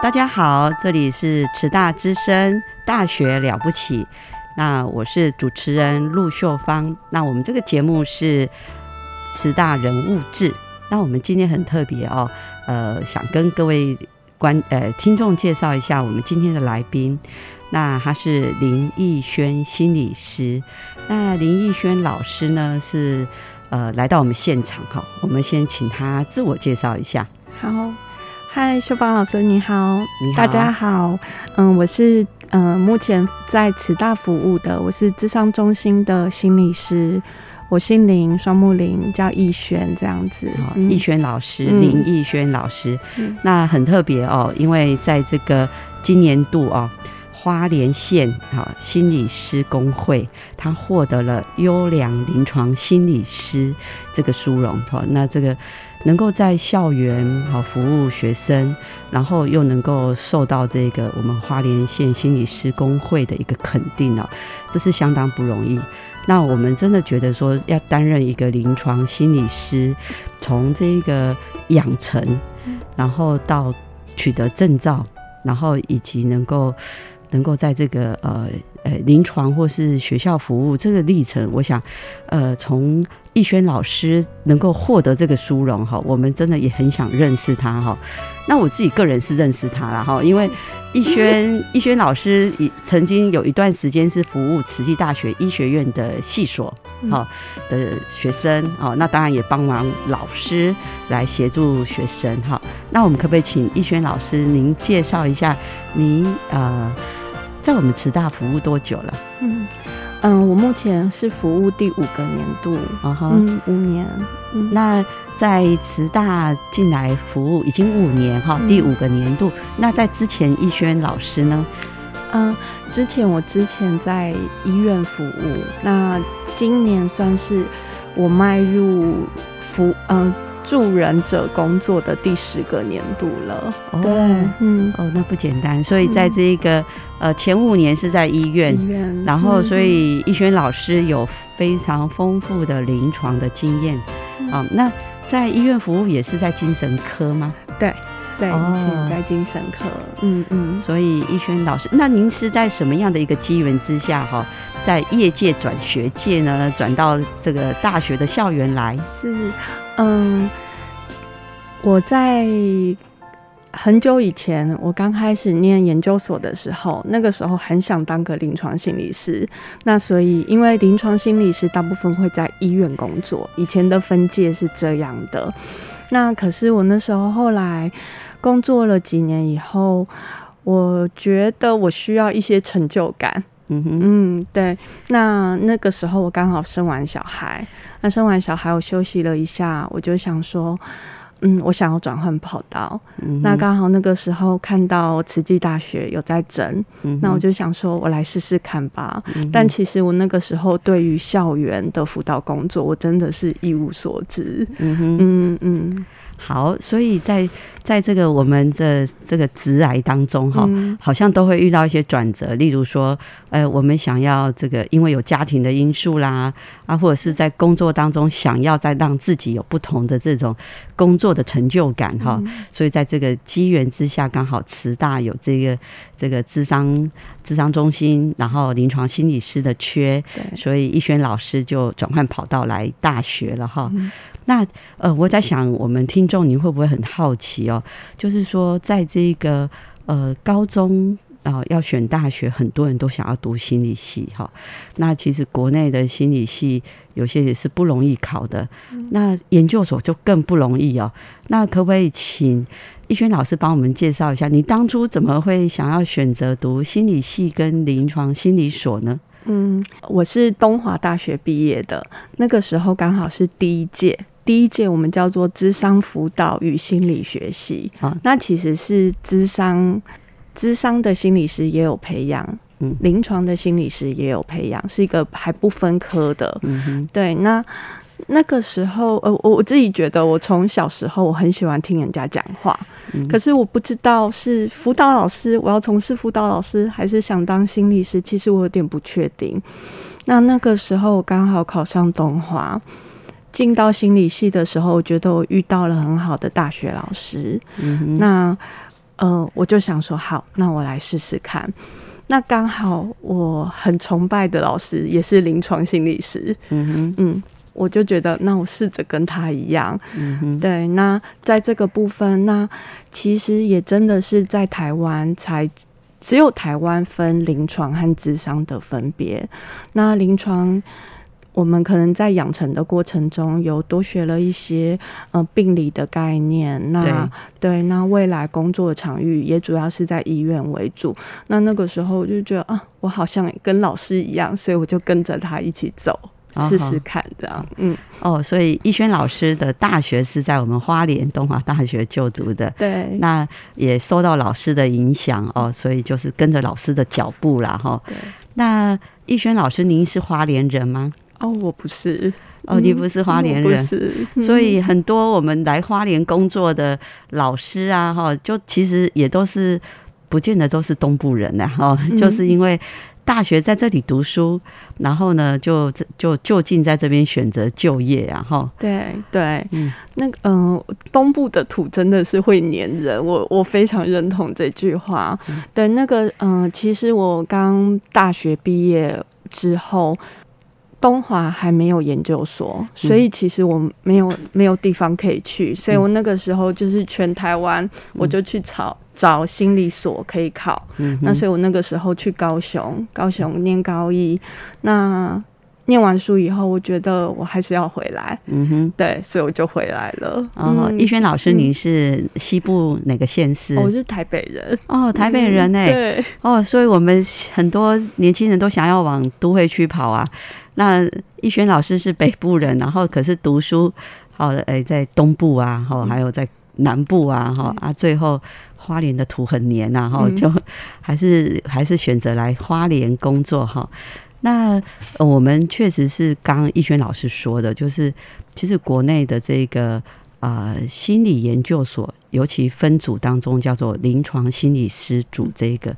大家好，这里是慈大之声，大学了不起。那我是主持人陆秀芳。那我们这个节目是慈大人物志。那我们今天很特别哦，呃，想跟各位观呃听众介绍一下我们今天的来宾。那他是林义轩心理师。那林义轩老师呢是呃来到我们现场哈，我们先请他自我介绍一下。好。嗨，秀芳老师，你好，你好，大家好，嗯，我是嗯，目前在慈大服务的，我是智商中心的心理师，我姓林，双木林，叫逸轩，这样子，逸轩老师，林逸轩老师，那很特别哦，因为在这个今年度哦，花莲县哈心理师工会，他获得了优良临床心理师这个殊荣，哈，那这个。能够在校园好服务学生，然后又能够受到这个我们花莲县心理师工会的一个肯定哦，这是相当不容易。那我们真的觉得说，要担任一个临床心理师，从这个养成，然后到取得证照，然后以及能够能够在这个呃呃临床或是学校服务这个历程，我想，呃从。逸轩老师能够获得这个殊荣哈，我们真的也很想认识他哈。那我自己个人是认识他了哈，因为逸轩 逸轩老师也曾经有一段时间是服务慈济大学医学院的系所哈的学生哦，那当然也帮忙老师来协助学生哈。那我们可不可以请逸轩老师您介绍一下您呃在我们慈大服务多久了？嗯。嗯，我目前是服务第五个年度，嗯，五年。那在慈大进来服务已经五年哈，第五个年度。那在之前，逸轩老师呢？嗯，之前我之前在医院服务，那今年算是我迈入服嗯助人者工作的第十个年度了。对，嗯，哦，那不简单。所以在这个。呃，前五年是在医院，然后所以逸轩老师有非常丰富的临床的经验啊。那在医院服务也是在精神科吗？对，对，在精神科。嗯嗯。所以逸轩老师，那您是在什么样的一个机缘之下哈，在业界转学界呢，转到这个大学的校园来？是，嗯，我在。很久以前，我刚开始念研究所的时候，那个时候很想当个临床心理师。那所以，因为临床心理师大部分会在医院工作，以前的分界是这样的。那可是我那时候后来工作了几年以后，我觉得我需要一些成就感。嗯哼，嗯，对。那那个时候我刚好生完小孩，那生完小孩我休息了一下，我就想说。嗯，我想要转换跑道，那刚好那个时候看到慈济大学有在整，那我就想说，我来试试看吧。但其实我那个时候对于校园的辅导工作，我真的是一无所知。嗯哼，嗯嗯。好，所以在在这个我们的这个职癌当中哈，好像都会遇到一些转折。例如说，呃，我们想要这个，因为有家庭的因素啦，啊，或者是在工作当中想要再让自己有不同的这种工作的成就感哈。所以在这个机缘之下，刚好慈大有这个这个智商智商中心，然后临床心理师的缺，所以逸轩老师就转换跑道来大学了哈。那呃，我在想，我们听众您会不会很好奇哦？哦，就是说在这个呃高中啊、要选大学，很多人都想要读心理系哈、那其实国内的心理系有些也是不容易考的，那研究所就更不容易哦。那可不可以请逸轩老师帮我们介绍一下，你当初怎么会想要选择读心理系跟临床心理所呢？嗯，我是东华大学毕业的，那个时候刚好是第一届。第一届我们叫做智商辅导与心理学系，啊那其实是智商，智商的心理师也有培养，嗯。临床的心理师也有培养，是一个还不分科的。嗯哼，对，那那个时候，呃，我我自己觉得，我从小时候我很喜欢听人家讲话，嗯。可是我不知道是辅导老师，我要从事辅导老师，还是想当心理师，其实我有点不确定。那那个时候我刚好考上东华，进到心理系的时候，我觉得我遇到了很好的大学老师，嗯，那呃，我就想说，好，那我来试试看。那刚好我很崇拜的老师也是临床心理师，嗯哼，嗯，我就觉得那我试着跟他一样，嗯哼，对。那在这个部分，那其实也真的是在台湾才只有台湾分临床和智商的分别。那临床。我们可能在养成的过程中，有多学了一些呃病理的概念。那对，那未来工作的场域也主要是在医院为主。那那个时候我就觉得啊，我好像跟老师一样，所以我就跟着他一起走，哦试试看这样。嗯，哦，所以逸轩老师的大学是在我们花莲东华大学就读的，对，那也受到老师的影响哦，所以就是跟着老师的脚步啦哈。对。那逸轩老师，您是花莲人吗？哦，我不是。哦，你不是花莲人，我不是。嗯所以很多我们来花莲工作的老师啊，哈，就其实也都是不见得都是东部人呐，哈，嗯就是因为大学在这里读书，然后呢，就就就近在这边选择就业啊，哈。对对，嗯那个嗯、呃东部的土真的是会黏人，我我非常认同这句话。嗯对，那个嗯、呃其实我刚大学毕业之后。东华还没有研究所，所以其实我没有没有地方可以去，所以我那个时候就是全台湾，我就去找找心理所可以考。嗯，那所以我那个时候去高雄，高雄念高一，那念完书以后，我觉得我还是要回来，嗯哼。对，所以我就回来了。哦，嗯逸轩老师，嗯你是西部哪个县市？哦我是台北人，哦，台北人哎、对，哦，所以我们很多年轻人都想要往都会区跑啊。那逸轩老师是北部人，然后可是读书，好、诶，在东部啊，哈、还有在南部啊，哈、啊，最后花莲的土很黏呐、哈、嗯就还是还是选择来花莲工作哈。那、呃我们确实是刚刚逸轩老师说的，就是其实国内的这个呃心理研究所，尤其分组当中叫做临床心理师组这个，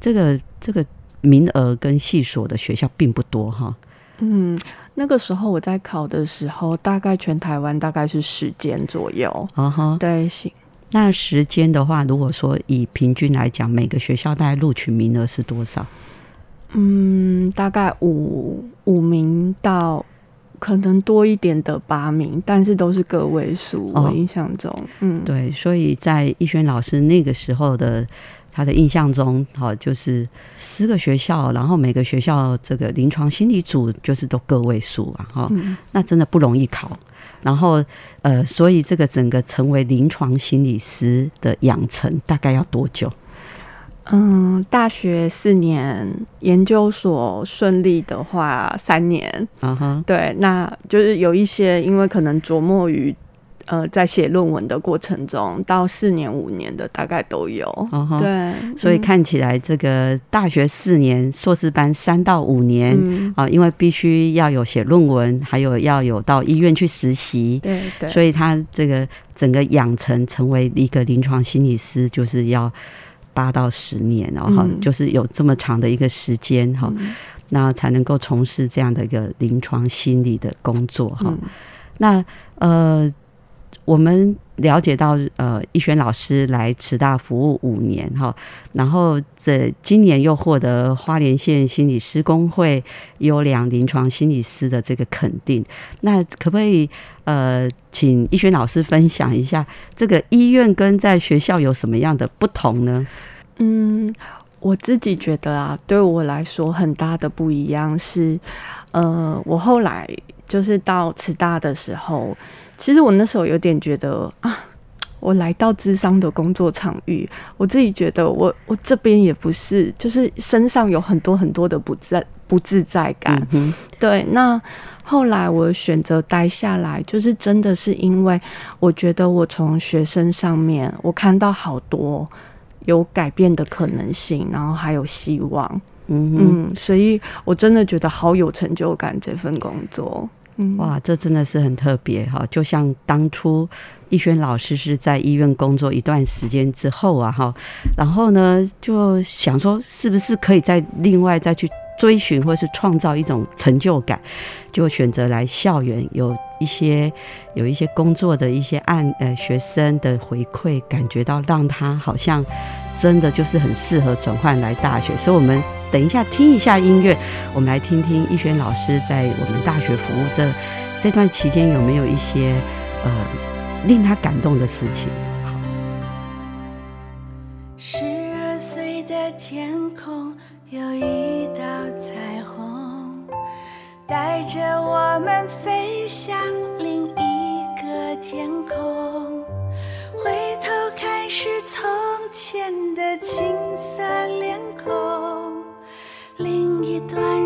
这个这个名额跟系所的学校并不多哈。嗯，那个时候我在考的时候，大概全台湾大概是十间左右，啊哈，对，行，那时间的话，如果说以平均来讲，每个学校大概录取名额是多少？嗯，大概五五名到。可能多一点的八名，但是都是个位数。哦我印象中，嗯，对，所以在逸轩老师那个时候的他的印象中，好、就是十个学校，然后每个学校这个临床心理组就是都个位数啊，哈、嗯那真的不容易考。然后呃，所以这个整个成为临床心理师的养成大概要多久？嗯，大学四年，研究所顺利的话三年。啊哈，对，那就是有一些因为可能琢磨于呃在写论文的过程中，到四年五年的大概都有。嗯哼，对，所以嗯看起来这个大学四年，硕士班三到五年。嗯，啊，因为必须要有写论文，还有要有到医院去实习，对对，所以他这个整个养成成为一个临床心理师，就是要八到十年哦，哈、嗯。就是有这么长的一个时间哈、嗯。那才能够从事这样的一个临床心理的工作哈、嗯。那呃，我们了解到，呃，逸轩老师来慈大服务五年哈，然后这今年又获得花莲县心理师工会优良临床心理师的这个肯定。那可不可以呃，请逸轩老师分享一下，这个医院跟在学校有什么样的不同呢？嗯，我自己觉得啊，对我来说很大的不一样是，呃，我后来就是到慈大的时候。其实我那时候有点觉得啊，我来到智商的工作场域，我自己觉得我我这边也不是，就是身上有很多很多的不在不自在感。对，那后来我选择待下来，就是真的是因为我觉得我从学生上面我看到好多有改变的可能性，然后还有希望。嗯嗯，所以我真的觉得好有成就感这份工作。哇，这真的是很特别哈！就像当初逸轩老师是在医院工作一段时间之后啊，哈，然后呢就想说，是不是可以再另外再去追寻，或是创造一种成就感，就选择来校园，有一些有一些工作的一些案呃学生的回馈，感觉到让他好像真的就是很适合转换来大学，所以我们。等一下，听一下音乐。我们来听听逸轩老师在我们大学服务这这段期间有没有一些呃令他感动的事情。好，十二岁的天空有一道彩虹，带着我们飞向另一个天空。是从前的青涩脸孔。另一段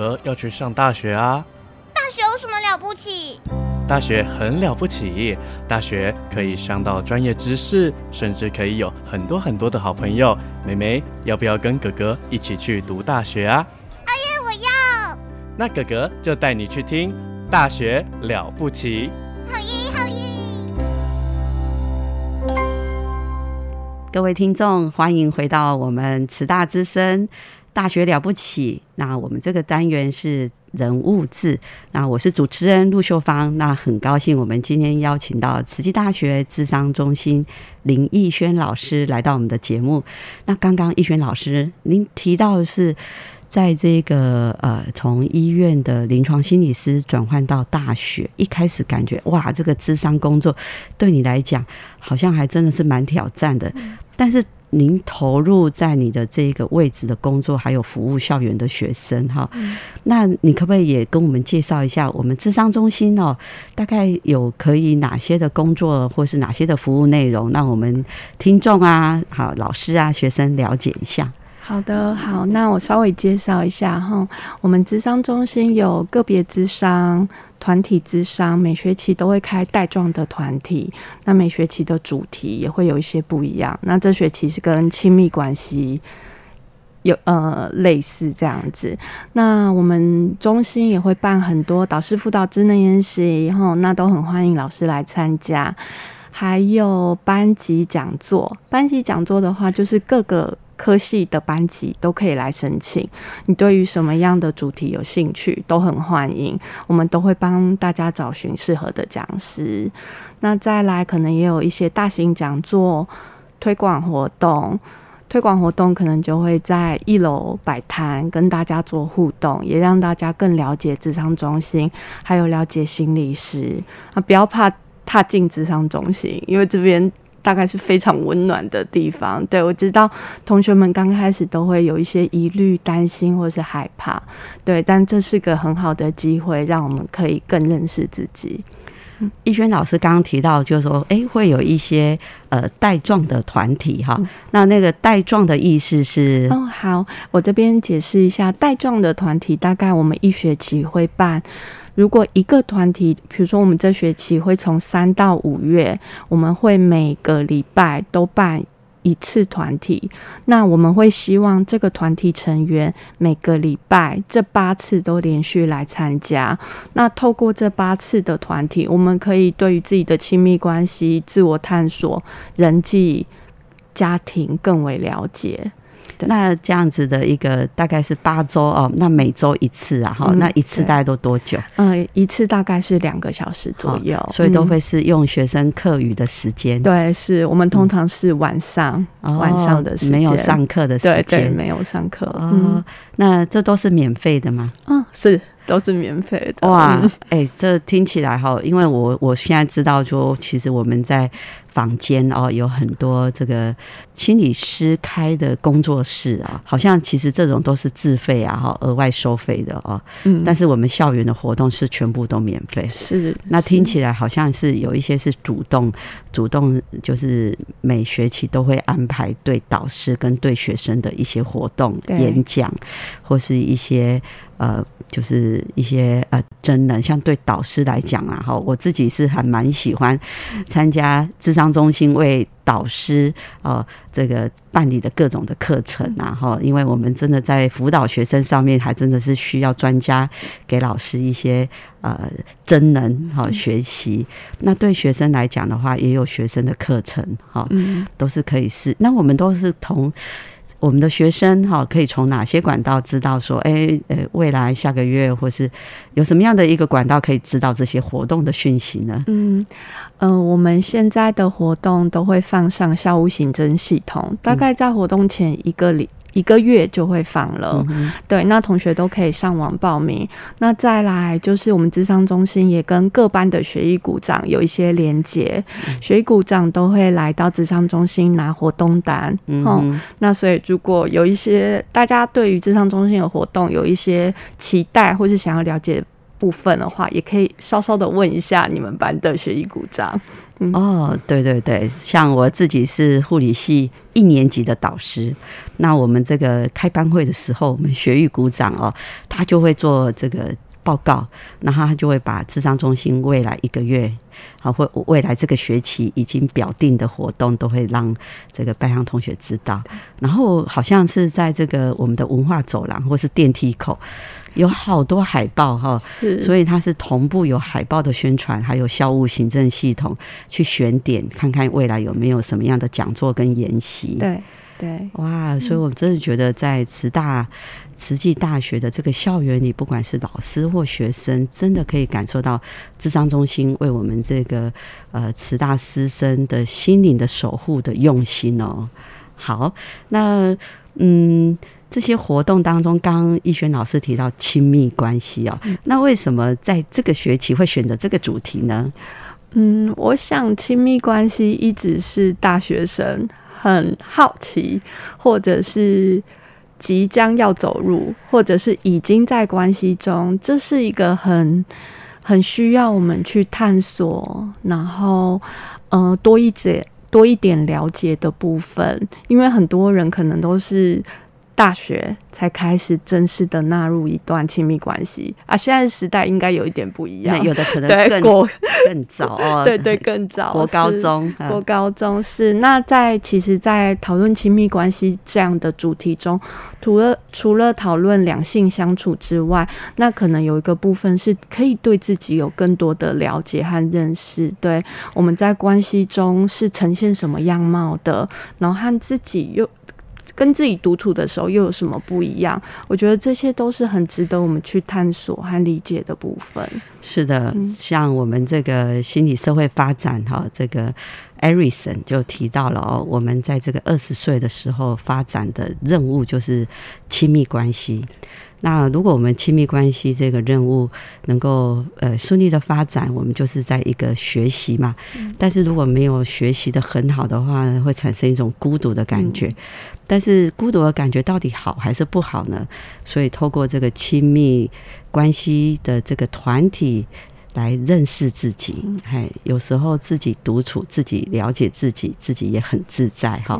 哥哥要去上大学啊！大学有什么了不起？大学很了不起，大学可以上到专业知识，甚至可以有很多很多的好朋友。妹妹，要不要跟哥哥一起去读大学啊？哎呀，我要！那哥哥就带你去听《大学了不起》。好耶，好耶！各位听众，欢迎回到我们慈大之声。大学了不起，那我们这个单元是人物志，那我是主持人陆秀芳，那很高兴我们今天邀请到慈济大学智商中心林义轩老师来到我们的节目。那刚刚义轩老师您提到的是，在这个呃从医院的临床心理师转换到大学，一开始感觉哇，这个智商工作对你来讲好像还真的是蛮挑战的，但是。您投入在你的这个位置的工作，还有服务校园的学生哈，那你可不可以也跟我们介绍一下我们智商中心哦？大概有可以哪些的工作，或是哪些的服务内容，让我们听众啊、好老师啊、学生了解一下。好的，好，那我稍微介绍一下哈。我们智商中心有个别智商、团体智商，每学期都会开带状的团体。那每学期的主题也会有一些不一样。那这学期是跟亲密关系有呃类似这样子。那我们中心也会办很多导师辅导智能研习，哈，那都很欢迎老师来参加。还有班级讲座，班级讲座的话，就是各个。科系的班级都可以来申请，你对于什么样的主题有兴趣，都很欢迎，我们都会帮大家找寻适合的讲师。那再来，可能也有一些大型讲座、推广活动，推广活动可能就会在一楼摆摊，跟大家做互动，也让大家更了解智商中心，还有了解心理师啊，不要怕踏进智商中心，因为这边。大概是非常温暖的地方。对我知道，同学们刚开始都会有一些疑虑、担心或是害怕。对，但这是个很好的机会，让我们可以更认识自己。逸轩老师刚刚提到，就是说，哎，会有一些呃带状的团体哈。那那个带状的意思是？哦，好，我这边解释一下，带状的团体大概我们一学期会办。如果一个团体，比如说我们这学期会从三到五月，我们会每个礼拜都办一次团体。那我们会希望这个团体成员每个礼拜这八次都连续来参加。那透过这八次的团体，我们可以对于自己的亲密关系、自我探索、人际、家庭更为了解。那这样子的一个大概是八周哦，那每周一次啊，哈，那一次大概都多久？嗯，一次大概是两个小时左右，所以都会是用学生课余的时间。对，是我们通常是晚上晚上的时间，没有上课的时间，对，没有上课。哦，那这都是免费的吗？嗯，是。都是免费的哇！哎，这听起来哈，因为我我现在知道说，其实我们在房间哦，有很多这个心理师开的工作室啊，好像其实这种都是自费啊，哈，额外收费的哦。嗯，但是我们校园的活动是全部都免费。是，那听起来好像是有一些是主动主动，就是每学期都会安排对导师跟对学生的一些活动、演讲或是一些。呃，就是一些呃真人，像对导师来讲啊，哈，我自己是还蛮喜欢参加智商中心为导师呃这个办理的各种的课程啊，哈，因为我们真的在辅导学生上面，还真的是需要专家给老师一些呃真人哈学习。那对学生来讲的话，也有学生的课程哈，都是可以试。那我们都是同。我们的学生哈，可以从哪些管道知道说，哎，呃，未来下个月或是有什么样的一个管道可以知道这些活动的讯息呢？嗯，呃，我们现在的活动都会放上校务行政系统，大概在活动前一个礼。一个月就会放了，对，那同学都可以上网报名。那再来就是我们智商中心也跟各班的学艺股长有一些连接，学艺股长都会来到智商中心拿活动单。嗯，那所以如果有一些大家对于智商中心的活动有一些期待，或是想要了解部分的话，也可以稍稍的问一下你们班的学艺股长。哦，对对对，像我自己是护理系一年级的导师，那我们这个开班会的时候，我们学艺股长哦，他就会做这个报告，然后他就会把智商中心未来一个月，好或未来这个学期已经表定的活动，都会让这个班上同学知道。然后好像是在这个我们的文化走廊或是电梯口。有好多海报哈，所以它是同步有海报的宣传，还有校务行政系统去选点，看看未来有没有什么样的讲座跟研习。对对，哇！所以我真的觉得在慈大慈济大学的这个校园里，不管是老师或学生，真的可以感受到智商中心为我们这个呃慈大师生的心灵的守护的用心哦。好，那嗯。这些活动当中，刚刚逸轩老师提到亲密关系哦，那为什么在这个学期会选择这个主题呢？嗯，我想亲密关系一直是大学生很好奇，或者是即将要走入，或者是已经在关系中，这是一个很很需要我们去探索，然后嗯多一点多一点了解的部分，因为很多人可能都是。大学才开始正式的纳入一段亲密关系啊！现在时代应该有一点不一样，有的可能 更 更早哦，对对，更早。国高中，国高中是那在其实，在讨论亲密关系这样的主题中，除了除了讨论两性相处之外，那可能有一个部分是可以对自己有更多的了解和认识。对，我们在关系中是呈现什么样貌的，然后和自己又。跟自己独处的时候又有什么不一样？我觉得这些都是很值得我们去探索和理解的部分。是的，像我们这个心理社会发展哈，这个艾瑞森就提到了哦，我们在这个二十岁的时候发展的任务就是亲密关系。那如果我们亲密关系这个任务能够呃顺利的发展，我们就是在一个学习嘛。但是如果没有学习的很好的话，会产生一种孤独的感觉。但是孤独的感觉到底好还是不好呢？所以透过这个亲密关系的这个团体来认识自己，哎，有时候自己独处，自己了解自己，自己也很自在哈。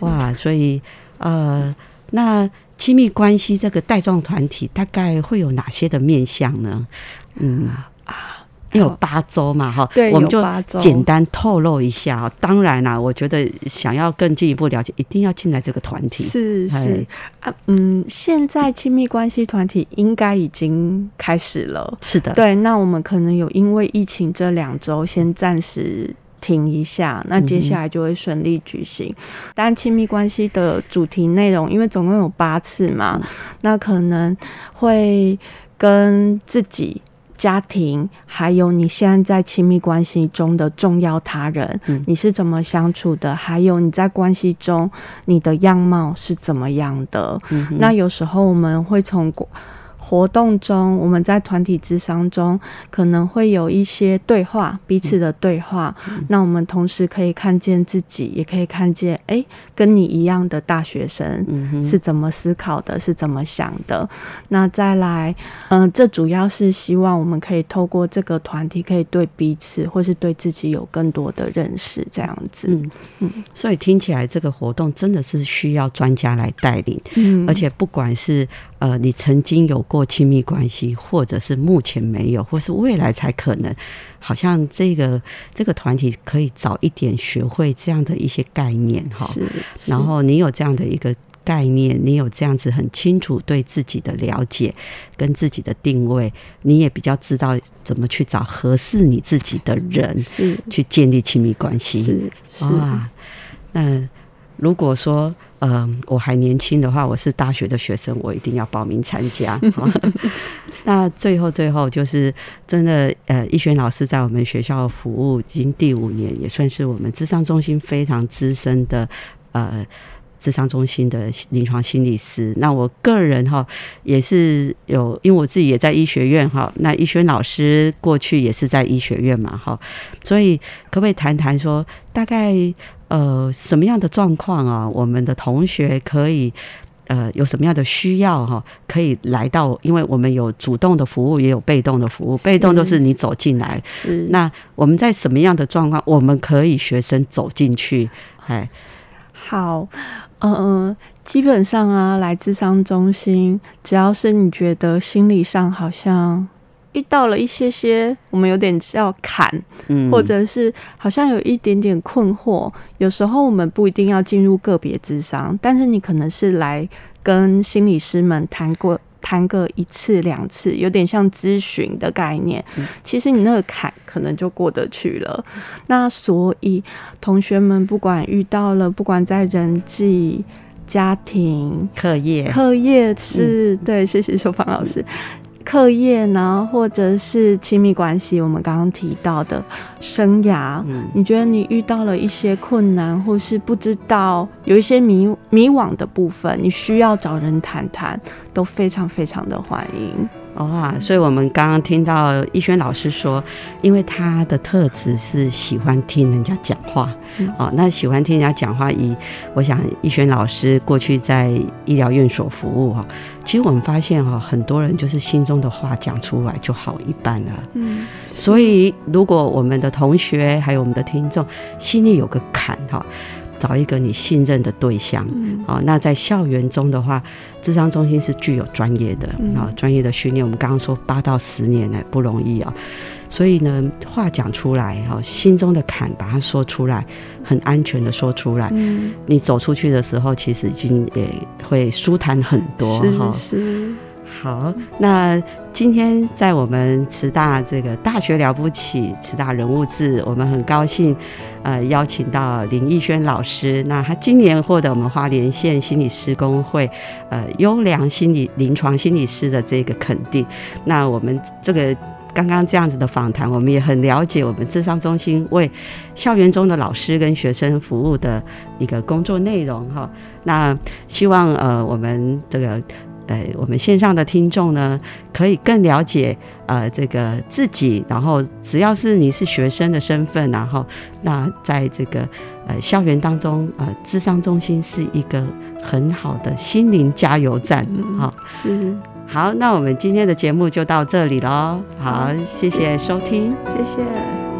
哇，所以呃，那。亲密关系这个带状团体大概会有哪些的面向呢？嗯啊，有八周嘛，哈，对，我们就简单透露一下。当然啦，我觉得想要更进一步了解，一定要进来这个团体。是是啊，嗯，现在亲密关系团体应该已经开始了。是的，对。那我们可能有因为疫情这两周先暂时。停一下，那接下来就会顺利举行。但亲密关系的主题内容，因为总共有八次嘛，那可能会跟自己、家庭，还有你现在在亲密关系中的重要他人，你是怎么相处的？还有你在关系中你的样貌是怎么样的？那有时候我们会从。活动中，我们在团体智商中可能会有一些对话，彼此的对话。那我们同时可以看见自己，也可以看见，哎，跟你一样的大学生是怎么思考的，是怎么想的。那再来，嗯，这主要是希望我们可以透过这个团体，可以对彼此或是对自己有更多的认识，这样子。嗯嗯。所以听起来这个活动真的是需要专家来带领，嗯，而且不管是。呃，你曾经有过亲密关系，或者是目前没有，或是未来才可能，好像这个这个团体可以早一点学会这样的一些概念哈。是。然后你有这样的一个概念，你有这样子很清楚对自己的了解跟自己的定位，你也比较知道怎么去找合适你自己的人，是去建立亲密关系。是是。那如果说。嗯，我还年轻的话，我是大学的学生，我一定要报名参加。那最后最后就是真的，呃，逸轩老师在我们学校服务已经第五年，也算是我们智商中心非常资深的呃智商中心的临床心理师。那我个人哈也是有，因为我自己也在医学院哈。那医轩老师过去也是在医学院嘛哈，所以可不可以谈谈说大概？呃，什么样的状况啊？我们的同学可以呃有什么样的需要哈，可以来到，因为我们有主动的服务，也有被动的服务。被动都是你走进来，是那我们在什么样的状况，我们可以学生走进去？哎，好，嗯嗯，基本上啊，来智商中心，只要是你觉得心理上好像遇到了一些些，我们有点叫坎，嗯或者是好像有一点点困惑，有时候我们不一定要进入个别智商，但是你可能是来跟心理师们谈过。谈个一次两次，有点像咨询的概念。其实你那个坎可能就过得去了。那所以同学们不管遇到了，不管在人际、家庭、课业，课业是、对，谢谢秀芳老师。课业呢，或者是亲密关系，我们刚刚提到的生涯，嗯你觉得你遇到了一些困难，或是不知道有一些迷迷惘的部分，你需要找人谈谈，都非常非常的欢迎。哇，所以我们刚刚听到逸轩老师说，因为他的特质是喜欢听人家讲话，嗯。哦，那喜欢听人家讲话，以我想逸轩老师过去在医疗院所服务哈，其实我们发现哈，很多人就是心中的话讲出来就好一半了。嗯，所以如果我们的同学还有我们的听众心里有个坎哈，找一个你信任的对象，嗯哦，那在校园中的话，智商中心是具有专业的嗯啊、专业的训练。我们刚刚说八到十年呢不容易啊、所以呢，话讲出来哈、心中的坎把它说出来，很安全的说出来。嗯，你走出去的时候，其实已经也会舒坦很多哈。是是，好，那今天在我们慈大这个大学了不起慈大人物志，我们很高兴，呃，邀请到林逸轩老师。那他今年获得我们花莲县心理师工会呃优良心理临床心理师的这个肯定。那我们这个。刚刚这样子的访谈，我们也很了解我们智商中心为校园中的老师跟学生服务的一个工作内容哈。那希望呃我们这个呃我们线上的听众呢，可以更了解呃这个自己，然后只要是你是学生的身份，然后那在这个呃校园当中，呃智商中心是一个很好的心灵加油站，好、是，好，那我们今天的节目就到这里喽。好，谢谢收听。谢谢。